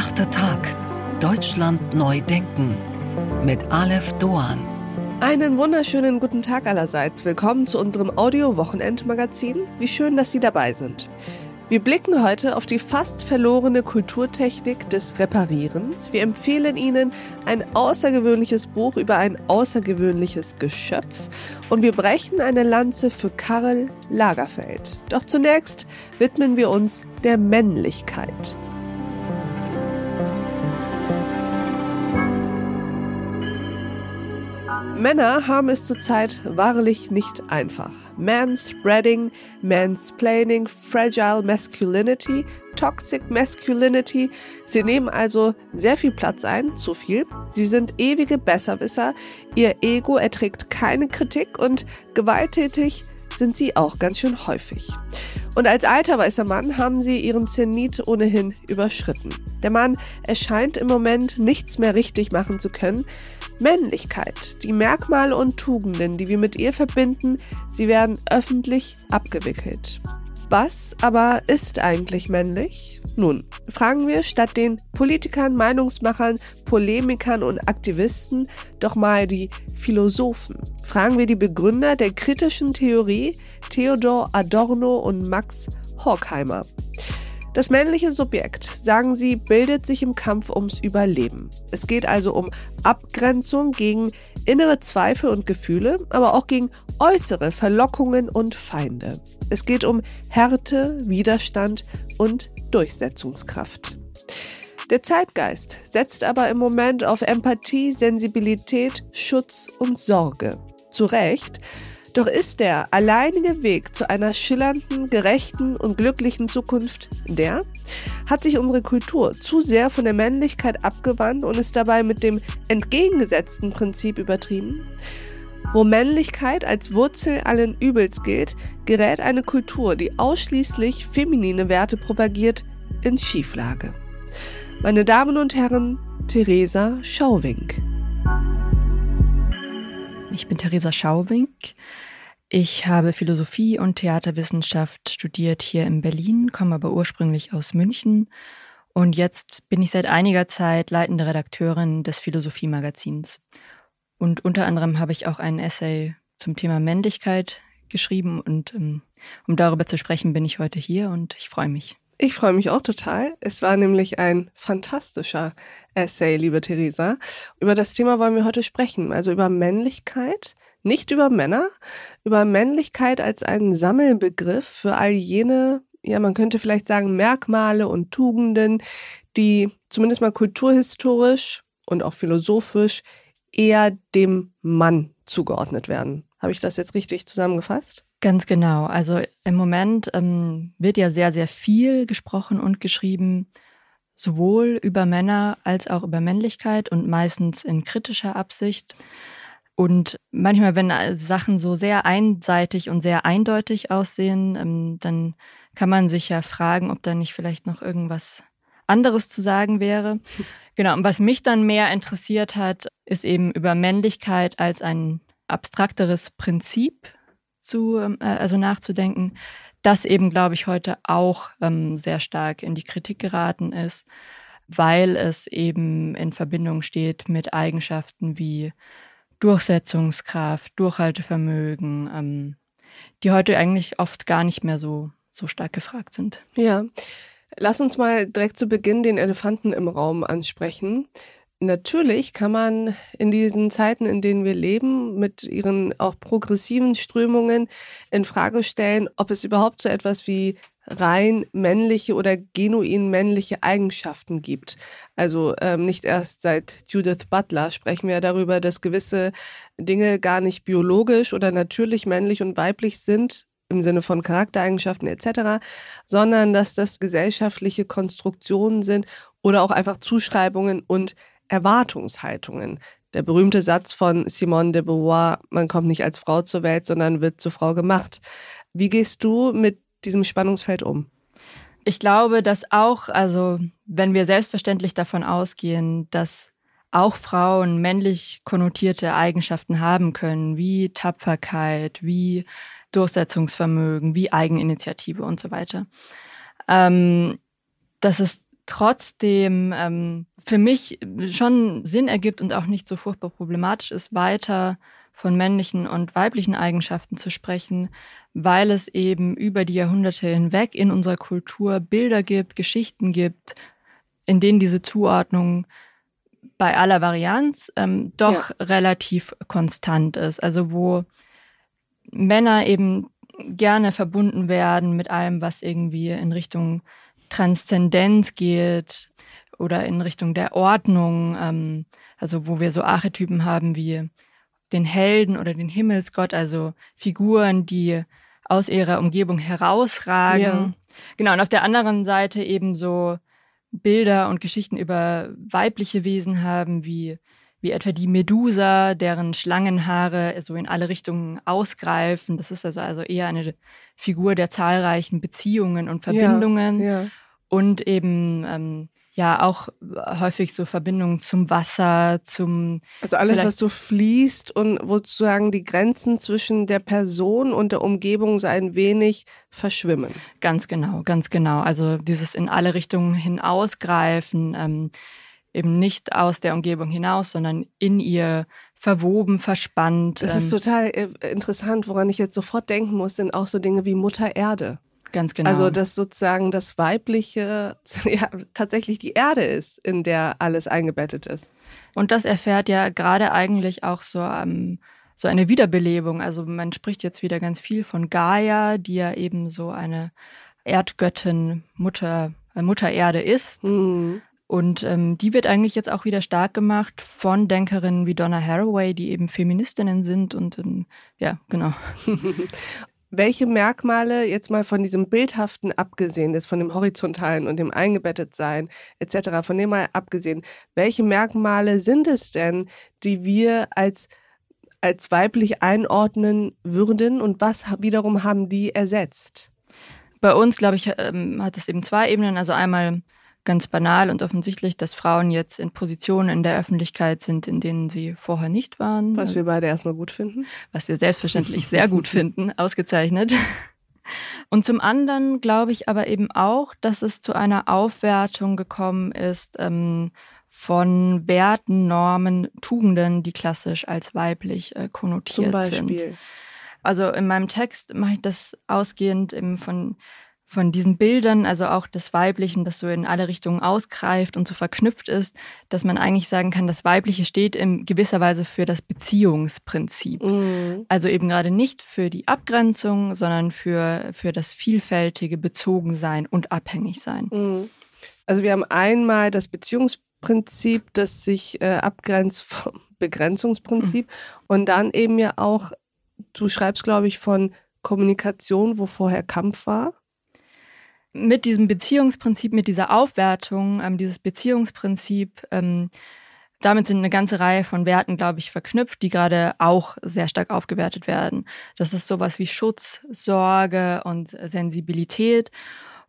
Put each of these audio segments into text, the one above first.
Achter Tag. Deutschland neu denken. Mit Aleph Doan. Einen wunderschönen guten Tag allerseits. Willkommen zu unserem Audio-Wochenendmagazin. Wie schön, dass Sie dabei sind. Wir blicken heute auf die fast verlorene Kulturtechnik des Reparierens. Wir empfehlen Ihnen ein außergewöhnliches Buch über ein außergewöhnliches Geschöpf und wir brechen eine Lanze für Karl Lagerfeld. Doch zunächst widmen wir uns der Männlichkeit. Männer haben es zurzeit wahrlich nicht einfach. Manspreading, Mansplaining, Fragile Masculinity, Toxic Masculinity. Sie nehmen also sehr viel Platz ein, zu viel. Sie sind ewige Besserwisser. Ihr Ego erträgt keine Kritik und gewalttätig sind sie auch ganz schön häufig. Und als alter weißer Mann haben sie ihren Zenit ohnehin überschritten. Der Mann erscheint im Moment nichts mehr richtig machen zu können. Männlichkeit, die Merkmale und Tugenden, die wir mit ihr verbinden, sie werden öffentlich abgewickelt. Was aber ist eigentlich männlich? Nun, fragen wir statt den Politikern, Meinungsmachern, Polemikern und Aktivisten doch mal die Philosophen. Fragen wir die Begründer der kritischen Theorie, Theodor Adorno und Max Horkheimer. Das männliche Subjekt, sagen sie, bildet sich im Kampf ums Überleben. Es geht also um Abgrenzung gegen innere Zweifel und Gefühle, aber auch gegen äußere Verlockungen und Feinde. Es geht um Härte, Widerstand und Durchsetzungskraft. Der Zeitgeist setzt aber im Moment auf Empathie, Sensibilität, Schutz und Sorge. Zu Recht, doch ist der alleinige Weg zu einer schillernden, gerechten und glücklichen Zukunft der? Hat sich unsere Kultur zu sehr von der Männlichkeit abgewandt und ist dabei mit dem entgegengesetzten Prinzip übertrieben? Wo Männlichkeit als Wurzel allen Übels gilt, gerät eine Kultur, die ausschließlich feminine Werte propagiert, in Schieflage. Meine Damen und Herren, Theresa Schauwink. Ich bin Theresa Schauwink. Ich habe Philosophie und Theaterwissenschaft studiert hier in Berlin, komme aber ursprünglich aus München und jetzt bin ich seit einiger Zeit leitende Redakteurin des Philosophie-Magazins. Und unter anderem habe ich auch einen Essay zum Thema Männlichkeit geschrieben und ähm, um darüber zu sprechen, bin ich heute hier und ich freue mich. Ich freue mich auch total. Es war nämlich ein fantastischer Essay, liebe Theresa. Über das Thema wollen wir heute sprechen, also über Männlichkeit, nicht über Männer, über Männlichkeit als einen Sammelbegriff für all jene, ja, man könnte vielleicht sagen, Merkmale und Tugenden, die zumindest mal kulturhistorisch und auch philosophisch eher dem Mann zugeordnet werden. Habe ich das jetzt richtig zusammengefasst? Ganz genau. Also im Moment ähm, wird ja sehr, sehr viel gesprochen und geschrieben, sowohl über Männer als auch über Männlichkeit und meistens in kritischer Absicht. Und manchmal, wenn Sachen so sehr einseitig und sehr eindeutig aussehen, ähm, dann kann man sich ja fragen, ob da nicht vielleicht noch irgendwas anderes zu sagen wäre. Genau, und was mich dann mehr interessiert hat, ist eben über Männlichkeit als ein abstrakteres Prinzip zu, ähm, äh, also nachzudenken, das eben, glaube ich, heute auch ähm, sehr stark in die Kritik geraten ist, weil es eben in Verbindung steht mit Eigenschaften wie Durchsetzungskraft, Durchhaltevermögen, ähm, die heute eigentlich oft gar nicht mehr so, so stark gefragt sind. Ja. Lass uns mal direkt zu Beginn den Elefanten im Raum ansprechen. Natürlich kann man in diesen Zeiten, in denen wir leben, mit ihren auch progressiven Strömungen in Frage stellen, ob es überhaupt so etwas wie rein männliche oder genuin männliche Eigenschaften gibt. Also ähm, nicht erst seit Judith Butler sprechen wir darüber, dass gewisse Dinge gar nicht biologisch oder natürlich männlich und weiblich sind, im Sinne von Charaktereigenschaften etc., sondern dass das gesellschaftliche Konstruktionen sind oder auch einfach Zuschreibungen und Erwartungshaltungen. Der berühmte Satz von Simone de Beauvoir, man kommt nicht als Frau zur Welt, sondern wird zur Frau gemacht. Wie gehst du mit diesem Spannungsfeld um? Ich glaube, dass auch, also wenn wir selbstverständlich davon ausgehen, dass auch Frauen männlich konnotierte Eigenschaften haben können, wie Tapferkeit, wie Durchsetzungsvermögen, wie Eigeninitiative und so weiter. Ähm, dass es trotzdem ähm, für mich schon Sinn ergibt und auch nicht so furchtbar problematisch ist, weiter von männlichen und weiblichen Eigenschaften zu sprechen, weil es eben über die Jahrhunderte hinweg in unserer Kultur Bilder gibt, Geschichten gibt, in denen diese Zuordnung bei aller Varianz ähm, doch ja. relativ konstant ist. Also wo Männer eben gerne verbunden werden mit allem, was irgendwie in Richtung Transzendenz geht oder in Richtung der Ordnung. Ähm, also wo wir so Archetypen haben wie den Helden oder den Himmelsgott, also Figuren, die aus ihrer Umgebung herausragen. Ja. Genau, und auf der anderen Seite eben so Bilder und Geschichten über weibliche Wesen haben, wie, wie etwa die Medusa, deren Schlangenhaare so in alle Richtungen ausgreifen. Das ist also, also eher eine Figur der zahlreichen Beziehungen und Verbindungen. Ja, ja. Und eben ähm, ja auch häufig so Verbindungen zum Wasser, zum. Also alles, was so fließt und wo sozusagen die Grenzen zwischen der Person und der Umgebung so ein wenig verschwimmen. Ganz genau, ganz genau. Also dieses in alle Richtungen hinausgreifen, ähm, eben nicht aus der Umgebung hinaus, sondern in ihr verwoben, verspannt. Das ist ähm, total äh, interessant, woran ich jetzt sofort denken muss, sind auch so Dinge wie Mutter Erde. Ganz genau. Also, dass sozusagen das Weibliche ja, tatsächlich die Erde ist, in der alles eingebettet ist. Und das erfährt ja gerade eigentlich auch so, ähm, so eine Wiederbelebung. Also, man spricht jetzt wieder ganz viel von Gaia, die ja eben so eine Erdgöttin, Mutter, äh, Mutter Erde ist. Mhm. Und ähm, die wird eigentlich jetzt auch wieder stark gemacht von Denkerinnen wie Donna Haraway, die eben Feministinnen sind und ähm, ja, genau. welche Merkmale jetzt mal von diesem bildhaften abgesehen, jetzt von dem horizontalen und dem eingebettetsein etc., von dem mal abgesehen, welche Merkmale sind es denn, die wir als als weiblich einordnen würden und was wiederum haben die ersetzt? Bei uns, glaube ich, ähm, hat es eben zwei Ebenen. Also einmal ganz banal und offensichtlich, dass Frauen jetzt in Positionen in der Öffentlichkeit sind, in denen sie vorher nicht waren. Was wir beide erstmal gut finden. Was wir selbstverständlich sehr gut finden, ausgezeichnet. Und zum anderen glaube ich aber eben auch, dass es zu einer Aufwertung gekommen ist ähm, von Werten, Normen, Tugenden, die klassisch als weiblich äh, konnotiert zum Beispiel. sind. Also in meinem Text mache ich das ausgehend eben von von diesen Bildern, also auch des Weiblichen, das so in alle Richtungen ausgreift und so verknüpft ist, dass man eigentlich sagen kann, das Weibliche steht in gewisser Weise für das Beziehungsprinzip. Mhm. Also eben gerade nicht für die Abgrenzung, sondern für, für das vielfältige Bezogensein und Abhängigsein. Mhm. Also wir haben einmal das Beziehungsprinzip, das sich äh, abgrenzt vom Begrenzungsprinzip mhm. und dann eben ja auch, du schreibst, glaube ich, von Kommunikation, wo vorher Kampf war mit diesem Beziehungsprinzip, mit dieser Aufwertung, ähm, dieses Beziehungsprinzip, ähm, damit sind eine ganze Reihe von Werten, glaube ich, verknüpft, die gerade auch sehr stark aufgewertet werden. Das ist sowas wie Schutz, Sorge und Sensibilität.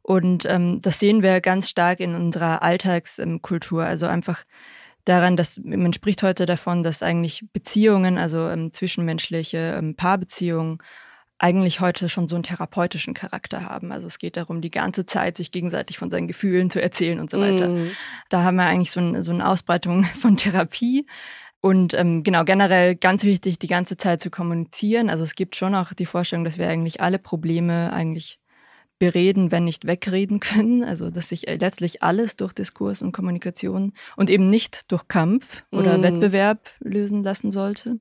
Und ähm, das sehen wir ganz stark in unserer Alltagskultur. Also einfach daran, dass man spricht heute davon, dass eigentlich Beziehungen, also ähm, zwischenmenschliche ähm, Paarbeziehungen, eigentlich heute schon so einen therapeutischen Charakter haben. Also es geht darum, die ganze Zeit sich gegenseitig von seinen Gefühlen zu erzählen und so weiter. Mm. Da haben wir eigentlich so, ein, so eine Ausbreitung von Therapie. Und ähm, genau, generell ganz wichtig, die ganze Zeit zu kommunizieren. Also es gibt schon auch die Vorstellung, dass wir eigentlich alle Probleme eigentlich bereden, wenn nicht wegreden können. Also dass sich äh, letztlich alles durch Diskurs und Kommunikation und eben nicht durch Kampf oder mm. Wettbewerb lösen lassen sollte.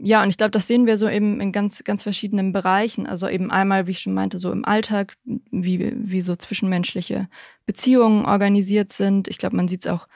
Ja, und ich glaube, das sehen wir so eben in ganz, ganz verschiedenen Bereichen. Also eben einmal, wie ich schon meinte, so im Alltag, wie, wie so zwischenmenschliche Beziehungen organisiert sind. Ich glaube, man sieht es auch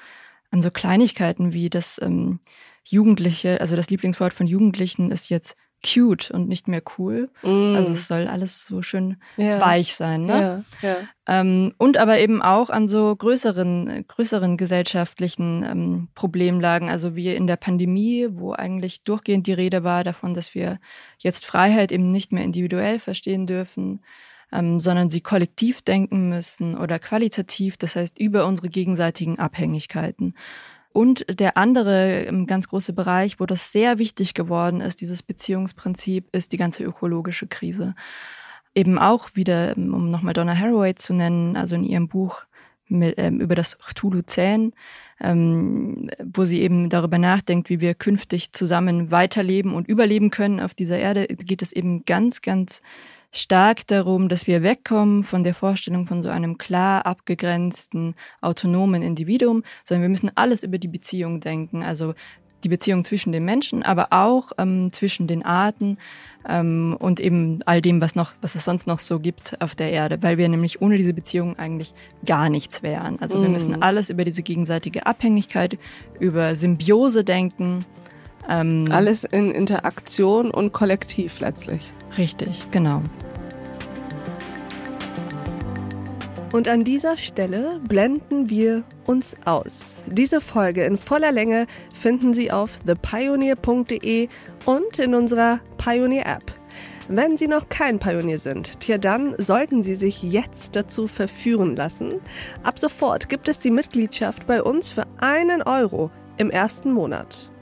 an so Kleinigkeiten wie das ähm, Jugendliche, also das Lieblingswort von Jugendlichen ist jetzt cute und nicht mehr cool. Mm. Also es soll alles so schön ja. weich sein. Ne? Ja, ja. Ähm, und aber eben auch an so größeren, größeren gesellschaftlichen ähm, Problemlagen, also wie in der Pandemie, wo eigentlich durchgehend die Rede war davon, dass wir jetzt Freiheit eben nicht mehr individuell verstehen dürfen. Ähm, sondern sie kollektiv denken müssen oder qualitativ, das heißt über unsere gegenseitigen Abhängigkeiten. Und der andere ähm, ganz große Bereich, wo das sehr wichtig geworden ist, dieses Beziehungsprinzip, ist die ganze ökologische Krise. Eben auch wieder, ähm, um nochmal Donna Haraway zu nennen, also in ihrem Buch mit, ähm, über das Cthulhu-Zähn, ähm, wo sie eben darüber nachdenkt, wie wir künftig zusammen weiterleben und überleben können auf dieser Erde, geht es eben ganz, ganz stark darum, dass wir wegkommen von der Vorstellung von so einem klar abgegrenzten, autonomen Individuum, sondern wir müssen alles über die Beziehung denken. Also die Beziehung zwischen den Menschen, aber auch ähm, zwischen den Arten ähm, und eben all dem, was noch, was es sonst noch so gibt auf der Erde, weil wir nämlich ohne diese Beziehung eigentlich gar nichts wären. Also wir müssen mm. alles über diese gegenseitige Abhängigkeit, über Symbiose denken. Ähm, alles in Interaktion und kollektiv letztlich. Richtig, genau. Und an dieser Stelle blenden wir uns aus. Diese Folge in voller Länge finden Sie auf thepioneer.de und in unserer Pioneer App. Wenn Sie noch kein Pionier sind, tja, dann sollten Sie sich jetzt dazu verführen lassen. Ab sofort gibt es die Mitgliedschaft bei uns für einen Euro im ersten Monat.